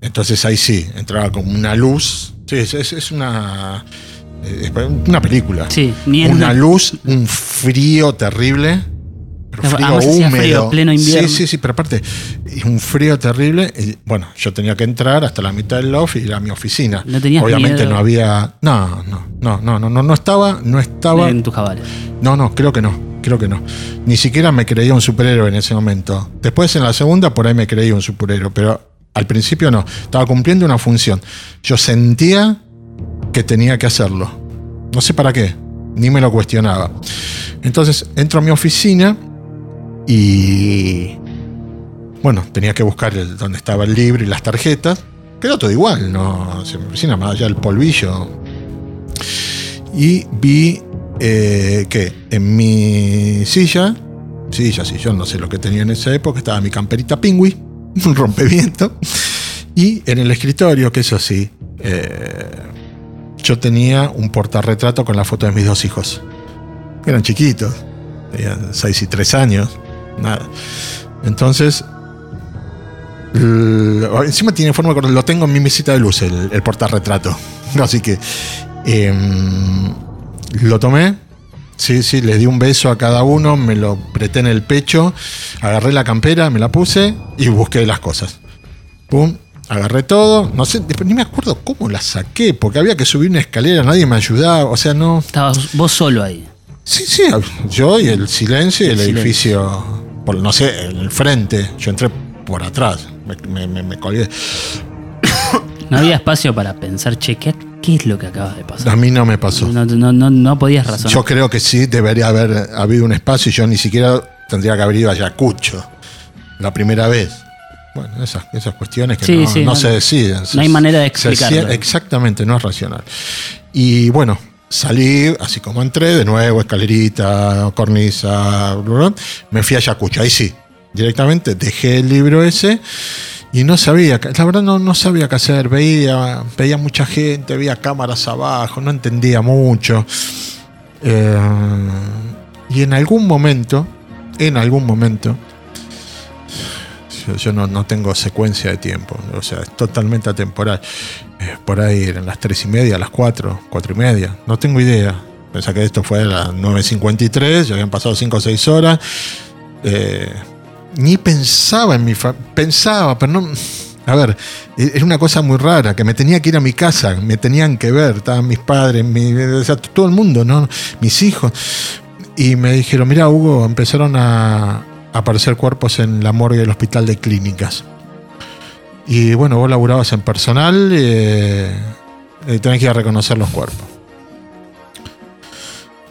Entonces ahí sí, entraba como una luz. Sí, es, es- una. es una película. Sí, ni en una luz, un frío terrible. Pero frío húmedo. frío, pleno invierno. Sí, sí, sí, pero aparte, un frío terrible. Y, bueno, yo tenía que entrar hasta la mitad del loft y ir a mi oficina. ¿No tenías Obviamente miedo? no había. No, no, no, no, no, no, no estaba, no estaba. en tus cabales. No, no, creo que no, creo que no. Ni siquiera me creía un superhéroe en ese momento. Después en la segunda por ahí me creía un superhéroe, pero al principio no. Estaba cumpliendo una función. Yo sentía que tenía que hacerlo. No sé para qué, ni me lo cuestionaba. Entonces entro a mi oficina y bueno, tenía que buscar el, donde estaba el libro y las tarjetas. Quedó todo igual, no, o sea, mi oficina más allá del polvillo. Y vi eh, que en mi silla, silla, sillón, no sé lo que tenía en esa época, estaba mi camperita pingüi, un rompeviento, y en el escritorio, que eso sí, eh, yo tenía un portarretrato con la foto de mis dos hijos. Eran chiquitos, tenían 6 y 3 años, nada. Entonces, encima tiene forma de lo tengo en mi mesita de luz, el, el portarretrato. Así que em, lo tomé, sí, sí, les di un beso a cada uno, me lo apreté en el pecho, agarré la campera, me la puse y busqué las cosas. Pum, agarré todo, no sé, ni me acuerdo cómo la saqué, porque había que subir una escalera, nadie me ayudaba, o sea, no. Estabas vos solo ahí. Sí, sí, yo y el silencio y el El silencio. edificio por, no sé, en el frente. Yo entré por atrás. Me, me, me- me colgué. No había espacio para pensar, che, ¿qué, qué es lo que acaba de pasar? A mí no me pasó. No, no, no, no podías razonar. Yo creo que sí debería haber habido un espacio y yo ni siquiera tendría que haber ido a Ayacucho la primera vez. Bueno, esas, esas cuestiones que Sí, no, sí, no no- se deciden. no hay manera de explicarlo. exactamente, no es racional. Y bueno, salí, así como entré, de nuevo, escalerita, cornisa, me fui a Ayacucho. Ahí sí, directamente dejé el libro ese y no sabía, la verdad no, no sabía qué hacer. Veía, veía mucha gente, veía cámaras abajo, no entendía mucho. Eh, y en algún momento, en algún momento, yo, no, no tengo secuencia de tiempo, o sea, es totalmente atemporal. Eh, por ahí eran las tres y media, las cuatro, cuatro y media, no tengo idea. Pensá que esto fue a las 9.53, ya habían pasado 5 o 6 horas. Eh, ni pensaba en mi familia, pensaba, pero no. A ver, e- era una cosa muy rara, que me tenía que ir a mi casa, me tenían que ver, estaban mis padres, o sea, todo el mundo, ¿no? Mis hijos. Y me dijeron, mira, Hugo, empezaron a aparecer cuerpos en la morgue del hospital de clínicas. Y bueno, vos laburabas en personal eh, y tenés que ir a reconocer los cuerpos.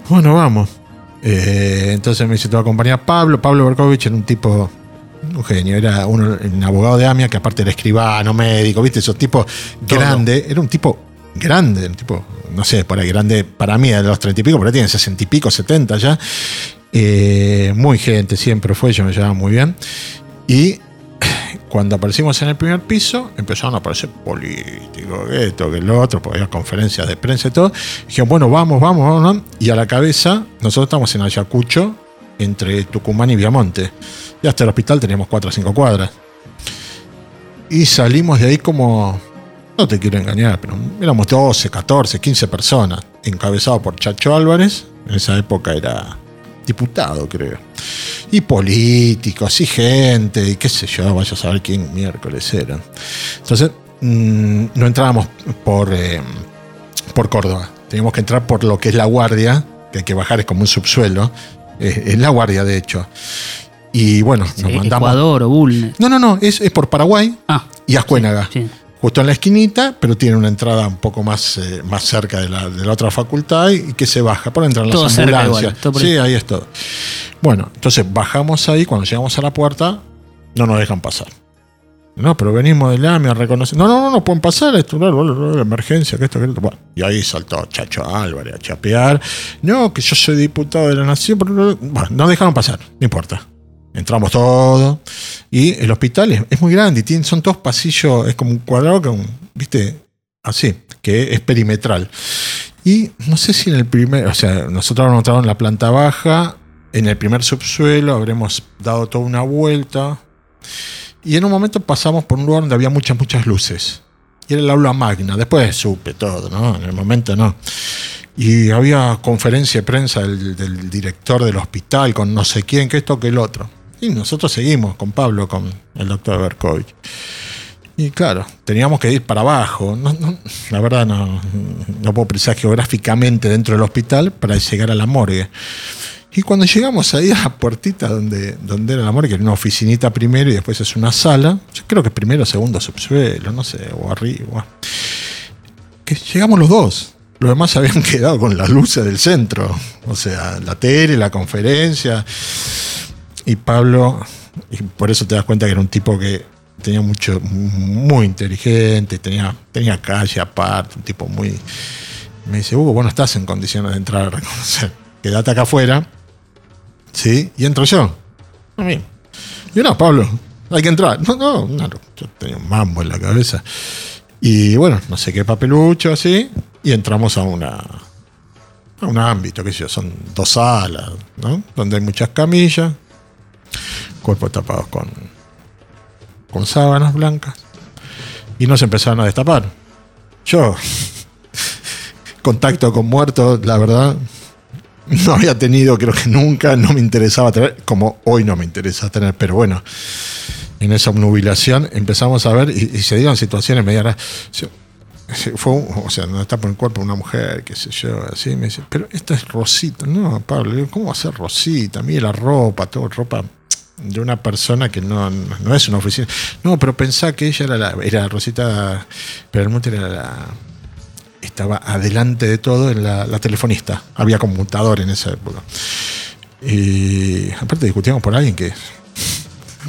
Bueno, vamos. Eh, entonces me dice, te va a acompañar Pablo. Pablo Berkovich era un tipo, un genio, era un, un abogado de AMIA que aparte era escribano, médico, ¿viste? Esos tipos Todo. grande. Era un tipo grande, un tipo, no sé, por ahí grande para mí, de los treinta y pico, pero tiene sesenta y pico, setenta ya. Eh, muy gente, siempre fue, yo me llevaba muy bien. Y cuando aparecimos en el primer piso, empezaron a aparecer políticos, esto, que lo otro, porque había conferencias de prensa y todo. Dijeron, bueno, vamos, vamos, vamos. Y a la cabeza, nosotros estamos en Ayacucho, entre Tucumán y Viamonte. Y hasta el hospital teníamos 4 o 5 cuadras. Y salimos de ahí como, no te quiero engañar, pero éramos 12, 14, 15 personas, encabezado por Chacho Álvarez. En esa época era diputado, creo y políticos y gente y qué sé yo, vaya a saber quién miércoles eran. Entonces, mm, no entrábamos por, eh, por Córdoba, teníamos que entrar por lo que es la guardia, que hay que bajar, es como un subsuelo, eh, es la guardia de hecho. Y bueno, Sí, nos mandamos... Ecuador o Bulnes. No, no, no, es, es por Paraguay Ah, y Ascuénaga sí. Justo en la esquinita, pero tiene una entrada un poco más, eh, más cerca de la, de la otra facultad y, y que se baja. Por entrar en las ambulancias. igual, todo sí, ahí. es todo. Bueno, entonces bajamos ahí, cuando llegamos a la puerta, no nos dejan pasar. No, pero venimos del AMI a reconocer. No, no, no, no pueden pasar esto, bla, bla, bla, emergencia, que esto, que esto. Bueno, y ahí saltó Chacho Álvarez a chapear. No, que yo soy diputado de la nación. bla. Bueno, no dejaron pasar, no importa. Entramos todos. Y el hospital es, es muy grande y son todos pasillos, es como un cuadrado con, viste, así, que es perimetral. Y no sé si en el primer, o sea, nosotros habremos entrado en la planta baja, en el primer subsuelo, habremos dado toda una vuelta. Y en un momento pasamos por un lugar donde había muchas, muchas luces. Y era el aula magna. Después supe todo, ¿no? En el momento no. Y había conferencia de prensa del director del hospital con no sé quién, que esto, que el otro. Y nosotros seguimos con Pablo, con el doctor Berkovich. Y claro, teníamos que ir para abajo. La verdad no, no puedo precisar geográficamente dentro del hospital para llegar a la morgue. Y cuando llegamos ahí a la puertita donde, donde era la morgue, que era una oficinita primero y después es una sala, creo que primero, segundo subsuelo, no sé, o arriba. Que llegamos los dos. Los demás habían quedado con las luces del centro. O sea, la tele, la conferencia. Y Pablo, por eso te das cuenta que era un tipo que tenía mucho, muy inteligente, tenía, tenía calle aparte, un tipo muy. Me dice, Hugo, vos no estás en condiciones de entrar a reconocer. Quédate acá afuera. ¿Sí? Y entro yo. A mí. Y no, Pablo, hay que entrar. No, no, no, yo tenía un mambo en la cabeza. Y bueno, no sé qué papelucho así. Y entramos a una. a un ámbito, qué sé yo, son dos salas, ¿no? Donde hay muchas camillas, cuerpos tapados con. con sábanas blancas. Y nos empezaron a destapar. Yo, contacto con muertos, la verdad, no había tenido, creo que nunca, no me interesaba tener, como hoy no me interesa tener, pero bueno, en esa obnubilación empezamos a ver y, se dieron situaciones. Yo- Fue, un- o sea, no está por el cuerpo una mujer, qué sé yo, así, me dice, pero esta es Rosita. No, Pablo, ¿cómo va a ser Rosita? Mire la ropa, todo, ropa de una persona que no, no es una oficina. No, pero pensá que ella era la, era Rosita Peralmonte era la estaba adelante de todo en la, la telefonista. Había conmutador en esa época. Y aparte discutíamos por alguien que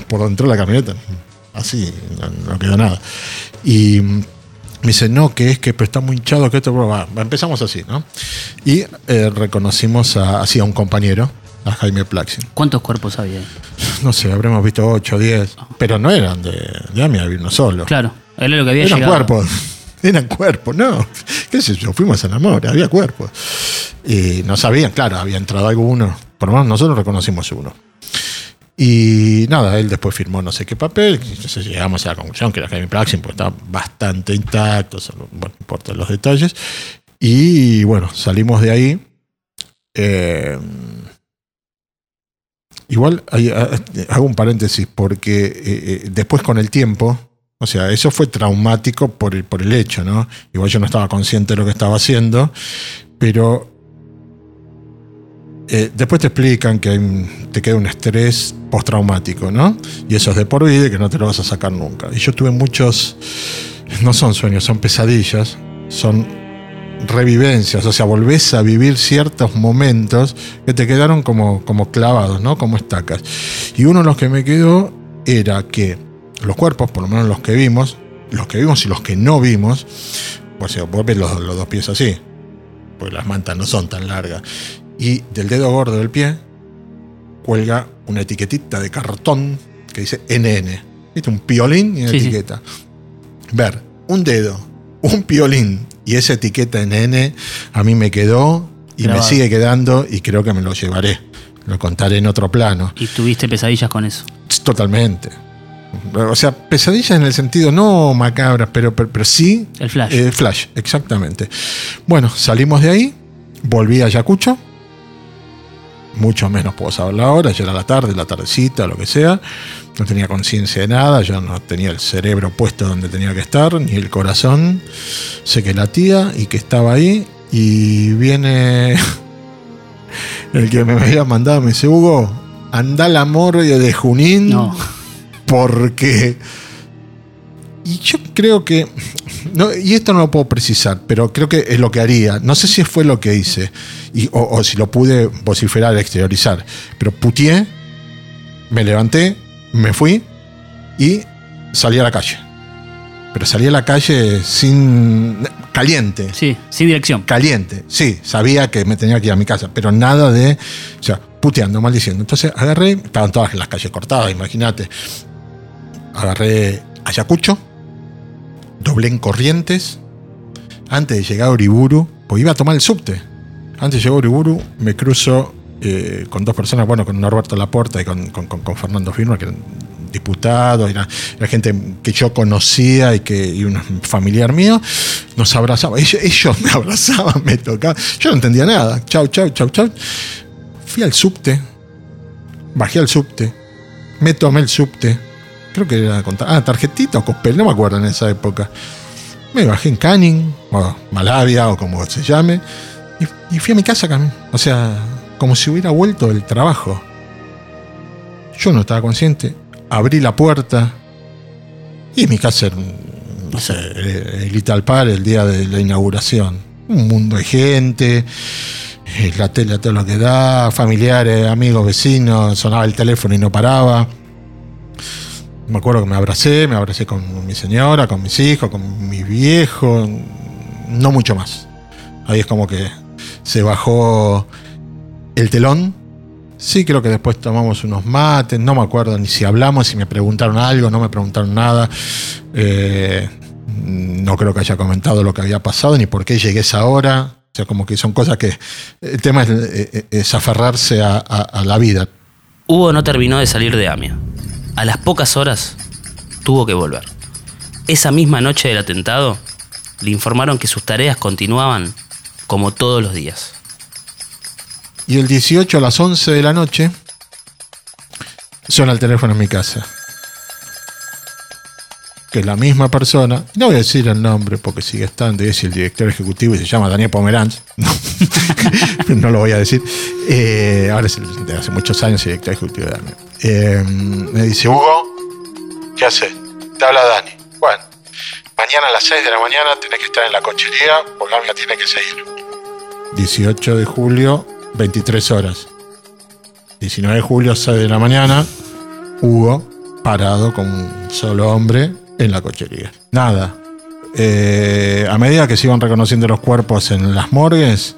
por dentro de la camioneta, así, no, quedó nada. Y me dice, no, que es que está muy hinchado, que esto, va, empezamos así, ¿no? Y eh, reconocimos a, así a un compañero, a Jaime Plaxin. ¿Cuántos cuerpos había? No sé, habremos visto 8 o 10, pero no eran de, de AMI, había uno solo. Claro, él es lo que había Eran llegado. cuerpos. Eran cuerpos, no. ¿Qué sé yo? Fuimos a Namor, había cuerpos. Y no sabían, claro, había entrado alguno. Por lo menos nosotros reconocimos uno. Y nada, él después firmó no sé qué papel. Entonces llegamos a la conclusión que era Jaime Plaxin, porque estaba bastante intacto, solo, bueno, no importa los detalles. Y bueno, salimos de ahí. Eh, igual hay- ah, hago un paréntesis, porque eh, eh, después con el tiempo, o sea, eso fue traumático por el, por el hecho, ¿no? Igual yo no estaba consciente de lo que estaba haciendo, pero eh, después te explican que te queda un estrés postraumático, ¿no? Y eso es de por vida y que no te lo vas a sacar nunca. Y yo tuve muchos, no son sueños, son pesadillas, son revivencias, o sea, volvés a vivir ciertos momentos que te quedaron como, como clavados, ¿no? Como estacas. Y uno de los que me quedó era que los cuerpos, por lo menos los que vimos, los que vimos y los que no vimos, pues si vos ves los, los dos pies así, porque las mantas no son tan largas, y del dedo gordo del pie cuelga una etiquetita de cartón que dice NN. ¿Viste? Un piolín y una Sí, sí. etiqueta. Ver un dedo, un piolín y esa etiqueta NN a mí me quedó y Grabado. me sigue quedando y creo que me lo llevaré. Lo contaré en otro plano. Y tuviste pesadillas con eso. Totalmente. O sea, pesadillas en el sentido no macabras, pero, pero, pero sí El flash. eh, flash, exactamente. Bueno, salimos de ahí, volví a Ayacucho. Mucho menos puedo saberlo ahora, ya era la tarde, la tardecita, lo que sea. No tenía conciencia de nada, yo no tenía el cerebro puesto donde tenía que estar, ni el corazón. Sé que latía y que estaba ahí. Y viene el que me había mandado, me dice, Hugo, anda la morgue de Junín No. porque. Y yo creo que. no, y esto no lo puedo precisar, pero creo que es lo que haría. No sé si fue lo que hice, y- o, o si lo pude vociferar, exteriorizar. Pero putié, me levanté, me fui y salí a la calle. Pero salí a la calle sin. caliente. Sí, sin dirección. Caliente, sí, sabía que me tenía que ir a mi casa, pero nada de, o sea, puteando, maldiciendo. Entonces agarré, estaban todas las calles cortadas, imagínate. Agarré Ayacucho, doblé en Corrientes, antes de llegar a Uriburu, pues iba a tomar el subte. Antes de llegar a Uriburu, me cruzo eh, con dos personas, bueno, con Norberto Laporta y con, con- con- Fernando Firma, que eran diputados, era, era gente que yo conocía y que y un familiar mío, nos abrazaba. Ellos, me abrazaban, me tocaban. Yo no entendía nada. Chau, chau, chau, chau. Fui al subte, bajé al subte, me tomé el subte. Creo que era con ah, tarjetita o cospel, no me acuerdo en esa época. Me bajé en Canning, o Malavia, o como se llame, y, y fui a mi casa cami- O sea, como si hubiera vuelto del trabajo. Yo no estaba consciente. Abrí la puerta. Y mi casa era, no sé, el Little Par, el día de la inauguración. Un mundo de gente. eh, La tele a todo lo que da. Familiares, amigos, vecinos. Sonaba el teléfono y no paraba. Me acuerdo que me abracé, me abracé con mi señora, con mis hijos, con mis viejos, no mucho más. Ahí es como que se bajó el telón. Sí, creo que después tomamos unos mates, no me acuerdo ni si hablamos, si me preguntaron algo, no me preguntaron nada. Eh, no creo que haya comentado lo que había pasado ni por qué llegué a esa hora. O sea, como que son cosas que... El tema es, eh, es aferrarse a- a- a la vida. Hugo no terminó de salir de Amia. A las pocas horas tuvo que volver. Esa misma noche del atentado, le informaron que sus tareas continuaban como todos los días. Y el 18 a las 11 de la noche suena el teléfono en mi casa. Que la misma persona, no voy a decir el nombre porque sigue estando, y es el director ejecutivo y se llama Daniel Pomeranz, no, lo voy a decir. Eh, ahora es el- hace muchos años director ejecutivo de AME. eh, me dice, Hugo, ¿qué haces? Te habla Dani. Bueno, mañana a las 6 de la mañana tenés que estar en la cochería porque la mía tiene que seguir. 18 de julio, 23 horas. 19 de julio, 6 de la mañana, Hugo parado con un solo hombre en la cochería. Nada. Eh, a medida que se iban reconociendo los cuerpos en las morgues,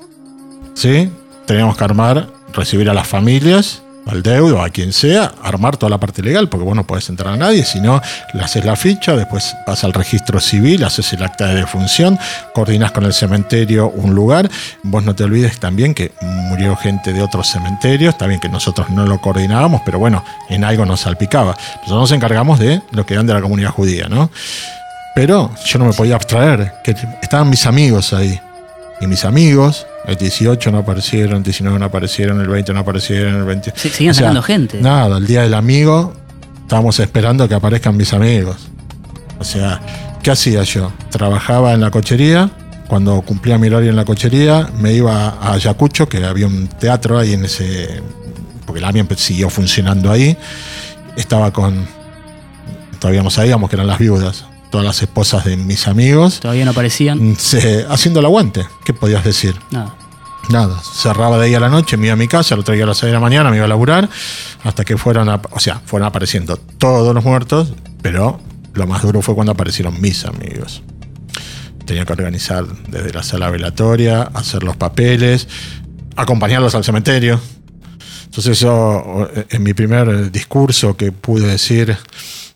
¿sí? Teníamos que armar, recibir a las familias, al deudo, a quien sea, armar toda la parte legal, porque vos no podés entrar a nadie, si no, le haces la ficha, después vas al registro civil, haces el acta de defunción, coordinás con el cementerio un lugar. Vos no te olvides también que murió gente de otros cementerios, también que nosotros no lo coordinábamos, pero bueno, en algo nos salpicaba. Nosotros nos encargamos de lo que eran de la comunidad judía, ¿no? Pero yo no me podía abstraer, que estaban mis amigos ahí. Y mis amigos, el 18 no aparecieron, el 19 no aparecieron, el 20 no aparecieron, el 20. Sí, seguían O sea, sacando gente. Nada, el día del amigo, estábamos esperando que aparezcan mis amigos. O sea, ¿qué hacía yo? Trabajaba en la cochería. Cuando cumplía mi horario en la cochería, me iba a Ayacucho, que había un teatro ahí en ese. Porque la AMIA siguió funcionando ahí. Estaba con. Todavía no sabíamos que eran las viudas. Todas las esposas de mis amigos. Todavía no aparecían. se- haciendo el aguante. ¿Qué podías decir? Nada. Nada, cerraba de ahí a la noche, me iba a mi casa, lo traía a las 6 de la mañana, me iba a laburar, hasta que fueron, a- o sea, fueron apareciendo todos los muertos, pero lo más duro fue cuando aparecieron mis amigos. Tenía que organizar desde la sala velatoria, hacer los papeles, acompañarlos al cementerio. Entonces yo, en mi primer discurso que pude decir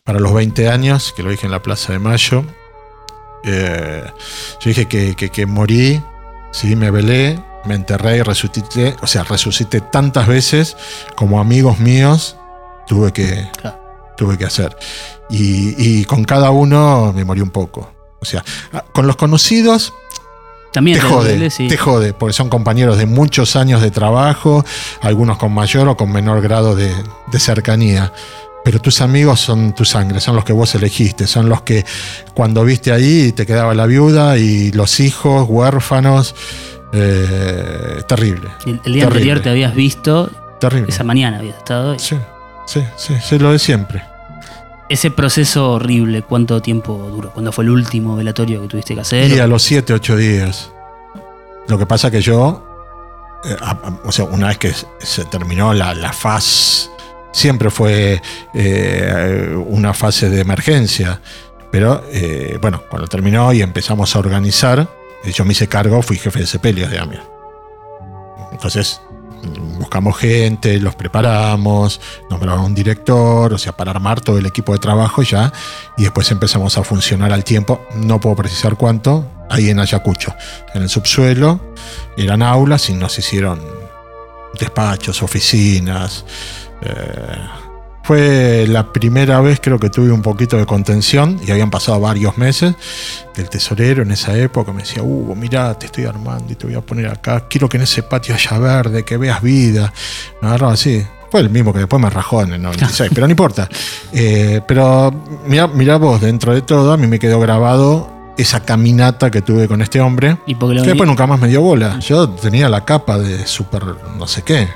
para los 20 años, que lo dije en la Plaza de Mayo, eh, yo dije que, que- que morí, sí, me velé, me enterré y resucité, o sea, resucité tantas veces como amigos míos tuve que, Claro. tuve que hacer. Y, y con cada uno me morí un poco. O sea, ah, con los conocidos También te te jode, duele, sí. te jode, porque son compañeros de muchos años de trabajo, algunos con mayor o con menor grado de, de cercanía. Pero tus amigos son tu sangre, son los que vos elegiste, son los que cuando viste ahí te quedaba la viuda y los hijos, huérfanos. eh, terrible. El, el día Terrible. anterior te habías visto, Terrible. esa mañana habías estado. y- Sí, sí, sí, sí, lo de siempre. Ese proceso horrible, ¿cuánto tiempo duró? ¿Cuándo fue el último velatorio que tuviste que hacer? Y a los 7, 8 días. Lo que pasa que yo, eh, a- a- o sea, una vez que se terminó la, la fase, siempre fue eh, una fase de emergencia. Pero eh, bueno, cuando terminó y empezamos a organizar, eh, yo me hice cargo, fui jefe de sepelios de AMIA. Entonces, buscamos gente, los preparamos, nombraron un director, o sea, para armar todo el equipo de trabajo ya, y después empezamos a funcionar al tiempo, no puedo precisar cuánto, ahí en Ayacucho, en el subsuelo, eran aulas y nos hicieron despachos, oficinas. Eh, fue la primera vez creo que tuve un poquito de contención y habían pasado varios meses del tesorero en esa época me decía, Hugo, mira, te estoy armando y te voy a poner acá, quiero que en ese patio haya verde, que veas vida. Me agarraba así. Fue el mismo que después me rajó en el 96, pero no importa. Eh, pero mira, mira vos, dentro de todo, a mí me quedó grabado esa caminata que tuve con este hombre, Y que después nunca más me dio bola. Yo tenía la capa de super no sé qué.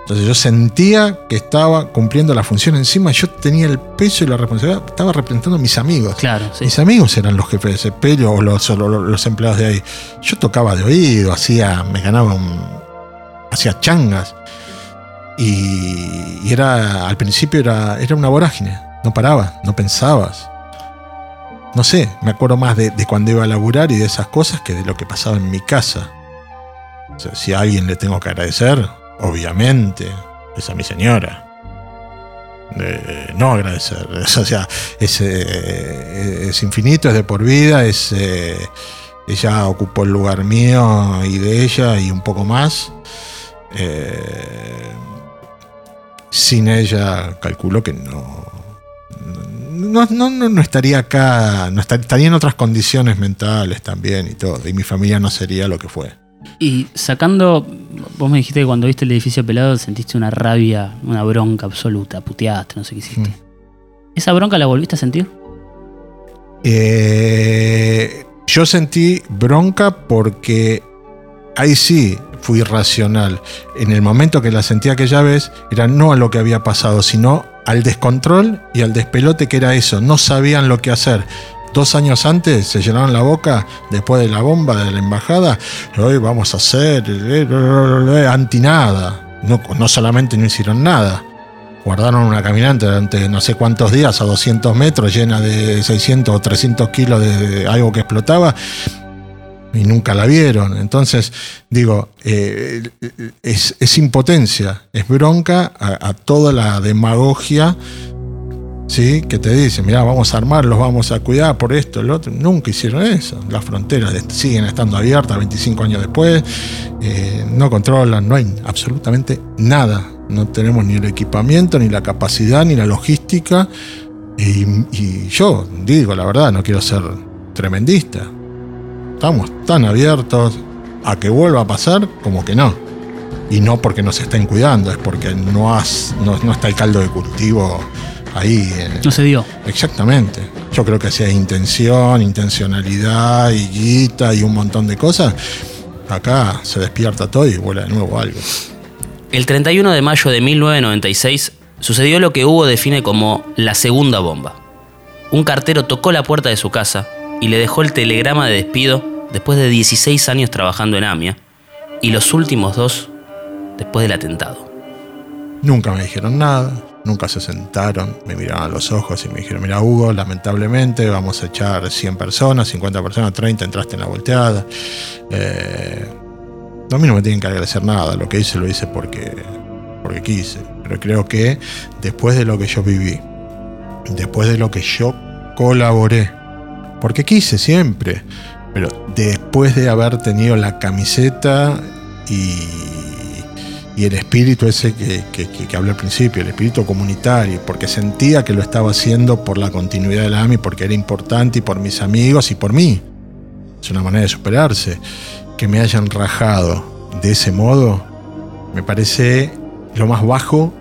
Entonces yo sentía que estaba cumpliendo la función encima, yo tenía el peso y la responsabilidad, estaba representando a mis amigos. Claro, sí. Mis amigos eran los jefes de sepelio o los, o lo- los empleados de ahí. Yo tocaba de oído, hacía, me ganaba un, hacía changas. Y, y era, al principio era, era una vorágine. No paraba, no pensabas. No sé, me acuerdo más de, de cuando iba a laburar y de esas cosas que de lo que pasaba en mi casa. O sea, si a alguien le tengo que agradecer, obviamente, es a mi señora. Eh, no agradecer. O sea, es, eh, es infinito, es de por vida, es, eh, ella ocupó el lugar mío y de ella y un poco más. Eh, sin ella, calculo que no. No, no, no, estaría acá, no estar- estaría en otras condiciones mentales también y todo, y mi familia no sería lo que fue. Y sacando, vos me dijiste que cuando viste el edificio pelado sentiste una rabia, una bronca absoluta, puteaste, no sé qué hiciste. Mm. ¿Esa bronca la volviste a sentir? Eh, yo sentí bronca porque ahí sí fui racional. En el momento que la sentí aquella vez, era no a lo que había pasado, sino al descontrol y al despelote que era eso. No sabían lo que hacer. Dos años antes se llenaron la boca después de la bomba de la embajada. Hoy vamos a hacer eh, eh, anti nada. No, no solamente no hicieron nada. Guardaron una caminante durante no sé cuántos días a 200 metros llena de 600 o 300 kilos de algo que explotaba y nunca la vieron. Entonces, digo, eh, es, impotencia, es bronca a, toda la demagogia ¿sí? que te dicen, mira, vamos a armarlos, vamos a cuidar por esto, el otro. Nunca hicieron eso. Las fronteras siguen estando abiertas 25 años después, eh, no controlan, no hay absolutamente nada. No tenemos ni el equipamiento, ni la capacidad, ni la logística. y yo digo la verdad, no quiero ser tremendista Estamos tan abiertos a que vuelva a pasar como que no. Y no porque nos estén cuidando, es porque no, no, está el caldo de cultivo ahí. no se dio. Exactamente. Yo creo que si hay intención, intencionalidad y guita y un montón de cosas, acá se despierta todo y vuela de nuevo algo. El 31 de mayo de 1996 sucedió lo que Hugo define como la segunda bomba. Un cartero tocó la puerta de su casa y le dejó el telegrama de despido después de 16 años trabajando en AMIA y los últimos dos después del atentado. Nunca me dijeron nada, nunca se sentaron, me miraron a los ojos y me dijeron, mira Hugo, lamentablemente vamos a echar 100 personas, 50 personas, 30, entraste en la volteada. Eh, a mí no me tienen que agradecer nada, lo que hice lo hice porque, porque quise, pero creo que después de lo que yo viví, después de lo que yo colaboré, porque quise siempre, pero después de haber tenido la camiseta y, el espíritu ese que, que, hablé al principio, el espíritu comunitario, porque sentía que lo estaba haciendo por la continuidad de la AMI, porque era importante y por mis amigos y por mí. Es una manera de superarse. Que me hayan rajado de ese modo, me parece lo más bajo,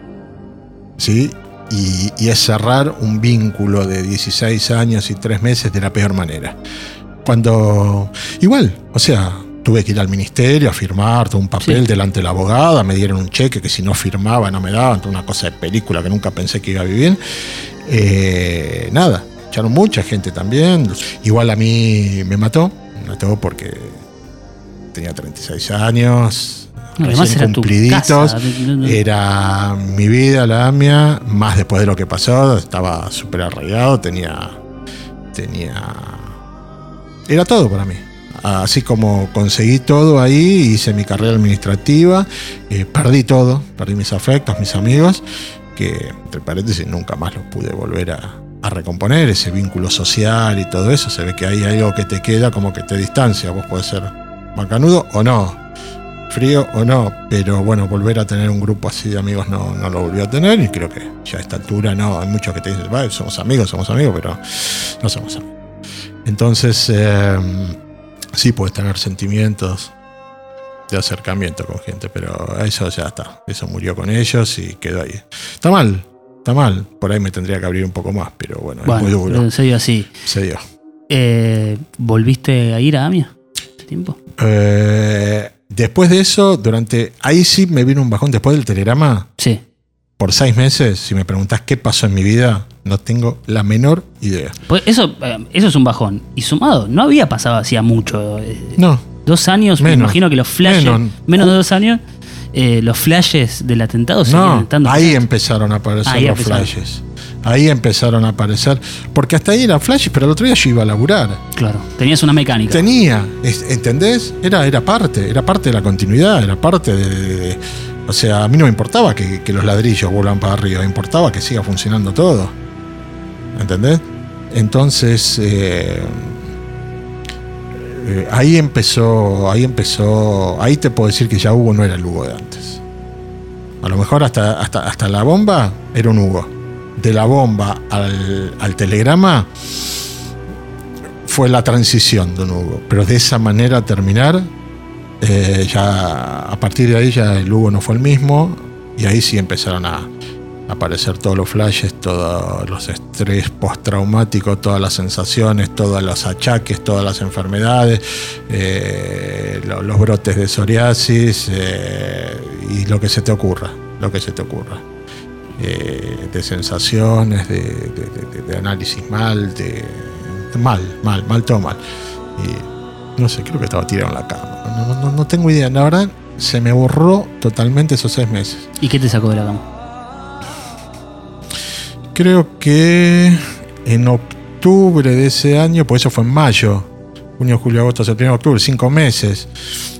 ¿sí? Y, y es cerrar un vínculo de 16 años y 3 meses de la peor manera. Cuando, igual, o sea, tuve que ir al ministerio a firmar todo un papel delante de la abogada, me dieron un cheque que si no firmaba no me daban, una cosa de película que nunca pensé que iba a vivir. Eh, nada, echaron mucha gente también. Igual a mí me mató, me mató porque tenía 36 años, Además era cumpliditos. Era mi vida, la mía, más después de lo que pasó, estaba súper arraigado, tenía, tenía era todo para mí. Así como conseguí todo ahí, hice mi carrera administrativa, eh, perdí todo, perdí mis afectos, mis amigos, que entre paréntesis nunca más los pude volver a, recomponer, ese vínculo social y todo eso, se ve que hay algo que te queda como que te distancia, vos podés ser macanudo o no, frío o no, pero bueno, volver a tener un grupo así de amigos no, no lo volví a tener y creo que ya a esta altura no, hay muchos que te dicen, somos amigos, somos amigos, pero no somos amigos. Entonces, em, sí puedes tener sentimientos de acercamiento con gente, pero eso ya está. Eso murió con ellos y quedó ahí. Está mal, está mal. Por ahí me tendría que abrir un poco más, pero bueno, es muy duro. Se dio así. Se dio. Eh, ¿Volviste a ir a AMIA? ¿Tiempo? Eh, después de eso, durante. Ahí sí me vino un bajón. Después del telegrama. Sí. Por seis meses, si me preguntás qué pasó en mi vida, no tengo la menor idea. Pues eso, eh, eso es un bajón. Y sumado, no había pasado hacía mucho. Eh, no. Dos años, me imagino que los flashes. Menos, de dos años. Eh, los flashes del atentado no, Ahí empezaron a aparecer los flashes. Ahí empezaron a aparecer. Porque hasta ahí eran flashes, pero el otro día yo iba a laburar. Claro, tenías una mecánica. Tenía, ¿entendés? Era, era parte, era parte de la continuidad, era parte de o sea, a mí no me importaba que, los ladrillos vuelvan para arriba, me importaba que siga funcionando todo. ¿Entendés? Entonces, eh, eh, ahí empezó, ahí empezó, ahí te puedo decir que ya Hugo no era el Hugo de antes. A lo mejor hasta, hasta, hasta la bomba era un Hugo. De la bomba al, al telegrama fue la transición de un Hugo. Pero de esa manera terminar eh, ya a partir de ahí ya el Hugo no fue el mismo y ahí sí empezaron a, aparecer todos los flashes, todos los estrés postraumáticos, todas las sensaciones, todos los achaques, todas las enfermedades, eh, lo- los brotes de psoriasis eh, y lo que se te ocurra, lo que se te ocurra. De sensaciones, de, de- análisis mal, de mal, mal, mal, todo mal. Y no sé, creo que estaba tirado en la cama. No, no- no tengo idea, la verdad se me borró totalmente esos seis meses. ¿Y qué te sacó de la cama? Creo que en octubre de ese año, pues eso fue en mayo, junio, julio, agosto, septiembre, octubre, cinco meses.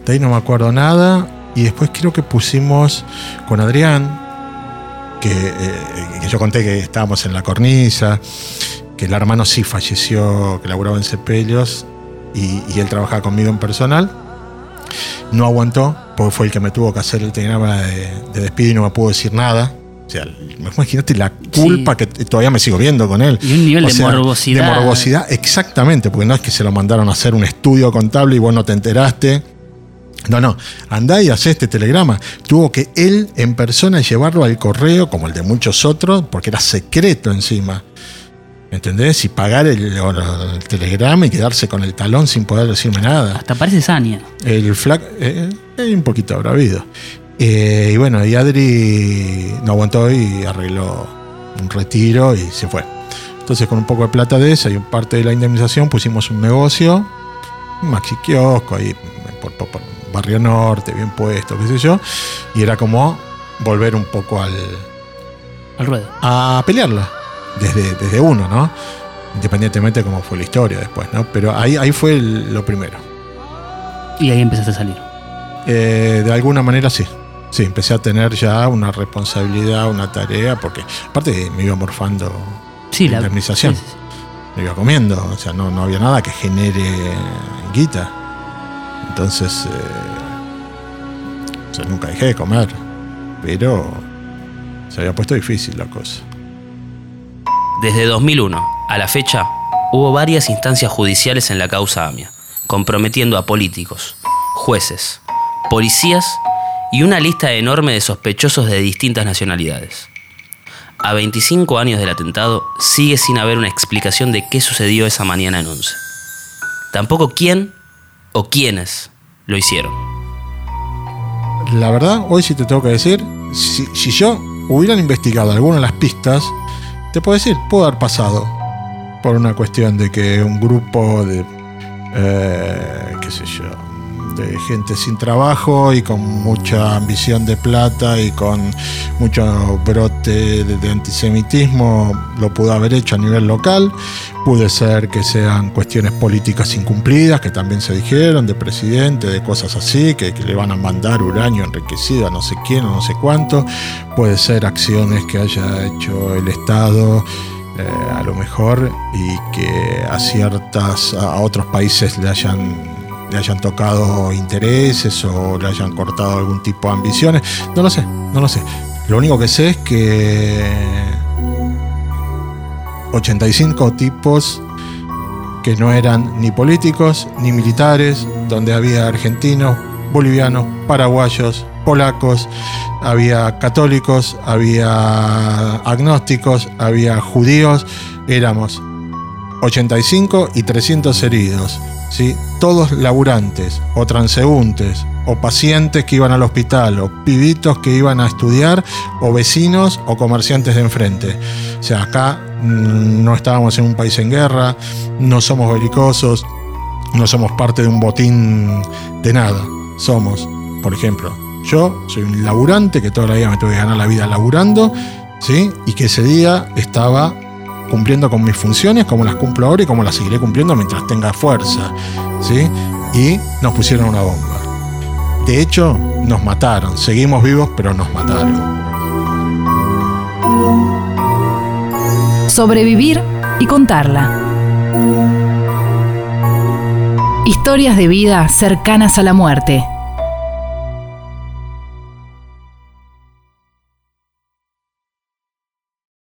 De ahí no me acuerdo nada. Y después creo que pusimos con Adrián, que, eh, que yo conté que estábamos en la cornisa, que el hermano sí falleció, que laburaba en Cepellos, y, y él trabajaba conmigo en personal. No aguantó, porque fue el que me tuvo que hacer el telegrama de, de despido y no me pudo decir nada. O sea, imagínate la culpa Sí. que todavía me sigo viendo con él. Y un nivel O de sea, morbosidad. De morbosidad, exactamente, porque no es que se lo mandaron a hacer un estudio contable y vos no te enteraste. No, no, andá y hacé este telegrama. Tuvo que él en persona llevarlo al correo, como el de muchos otros, porque era secreto encima. ¿Entendés? Y pagar el, el telegrama y quedarse con el talón sin poder decirme nada. Hasta parece Sania. El flaco eh, eh, un poquito abravido. Eh, y bueno, y Adri no aguantó y arregló un retiro y se fue. Entonces, con un poco de plata de esa y un parte de la indemnización, pusimos un negocio, un maxi kiosco ahí por, por- por Barrio Norte, bien puesto, qué sé yo. Y era como volver un poco al, Al ruedo. a pelearla desde, desde uno, ¿no? Independientemente de cómo fue la historia después, ¿no? Pero ahí, ahí fue el- lo primero. Y ahí empezaste a salir. Eh, de alguna manera sí. Sí, empecé a tener ya una responsabilidad, una tarea, porque aparte me iba morfando Sí, la indemnización. sí, sí, sí. Me iba comiendo, o sea, no, no había nada que genere guita. Entonces, eh, o sea, nunca dejé de comer, pero se había puesto difícil la cosa. Desde 2001 a la fecha, hubo varias instancias judiciales en la causa AMIA, comprometiendo a políticos, jueces, policías y una lista enorme de sospechosos de distintas nacionalidades. A 25 años del atentado, sigue sin haber una explicación de qué sucedió esa mañana en Once. Tampoco quién o quiénes lo hicieron. La verdad, hoy sí te tengo que decir, si, si yo hubieran investigado alguna de las pistas, te puedo decir, pudo haber pasado por una cuestión de que un grupo de, eh, qué sé yo, gente sin trabajo y con mucha ambición de plata y con mucho brote de, antisemitismo lo pudo haber hecho a nivel local. Puede ser que sean cuestiones políticas incumplidas, que también se dijeron, de presidente, de cosas así, que, que le van a mandar uranio enriquecido a no sé quién o no sé cuánto. Puede ser acciones que haya hecho el Estado. eh, a lo mejor y que a ciertas a otros países le hayan le hayan tocado intereses o le hayan cortado algún tipo de ambiciones. No lo sé, no lo sé. Lo único que sé es que 85 tipos que no eran ni políticos ni militares, donde había argentinos, bolivianos, paraguayos, polacos, había católicos, había agnósticos, había judíos, éramos 85 y 300 heridos, ¿sí? todos laburantes o transeúntes o pacientes que iban al hospital o pibitos que iban a estudiar o vecinos o comerciantes de enfrente. O sea, acá mm, no estábamos en un país en guerra, no somos belicosos, no somos parte de un botín de nada. Somos, por ejemplo, yo soy un laburante que toda la vida me tuve que ganar la vida laburando, ¿sí? Y que ese día estaba cumpliendo con mis funciones como las cumplo ahora y como las seguiré cumpliendo mientras tenga fuerza, ¿sí? Y nos pusieron una bomba. De hecho, nos mataron. Seguimos vivos, pero nos mataron. Sobrevivir y contarla. Historias de vida cercanas a la muerte.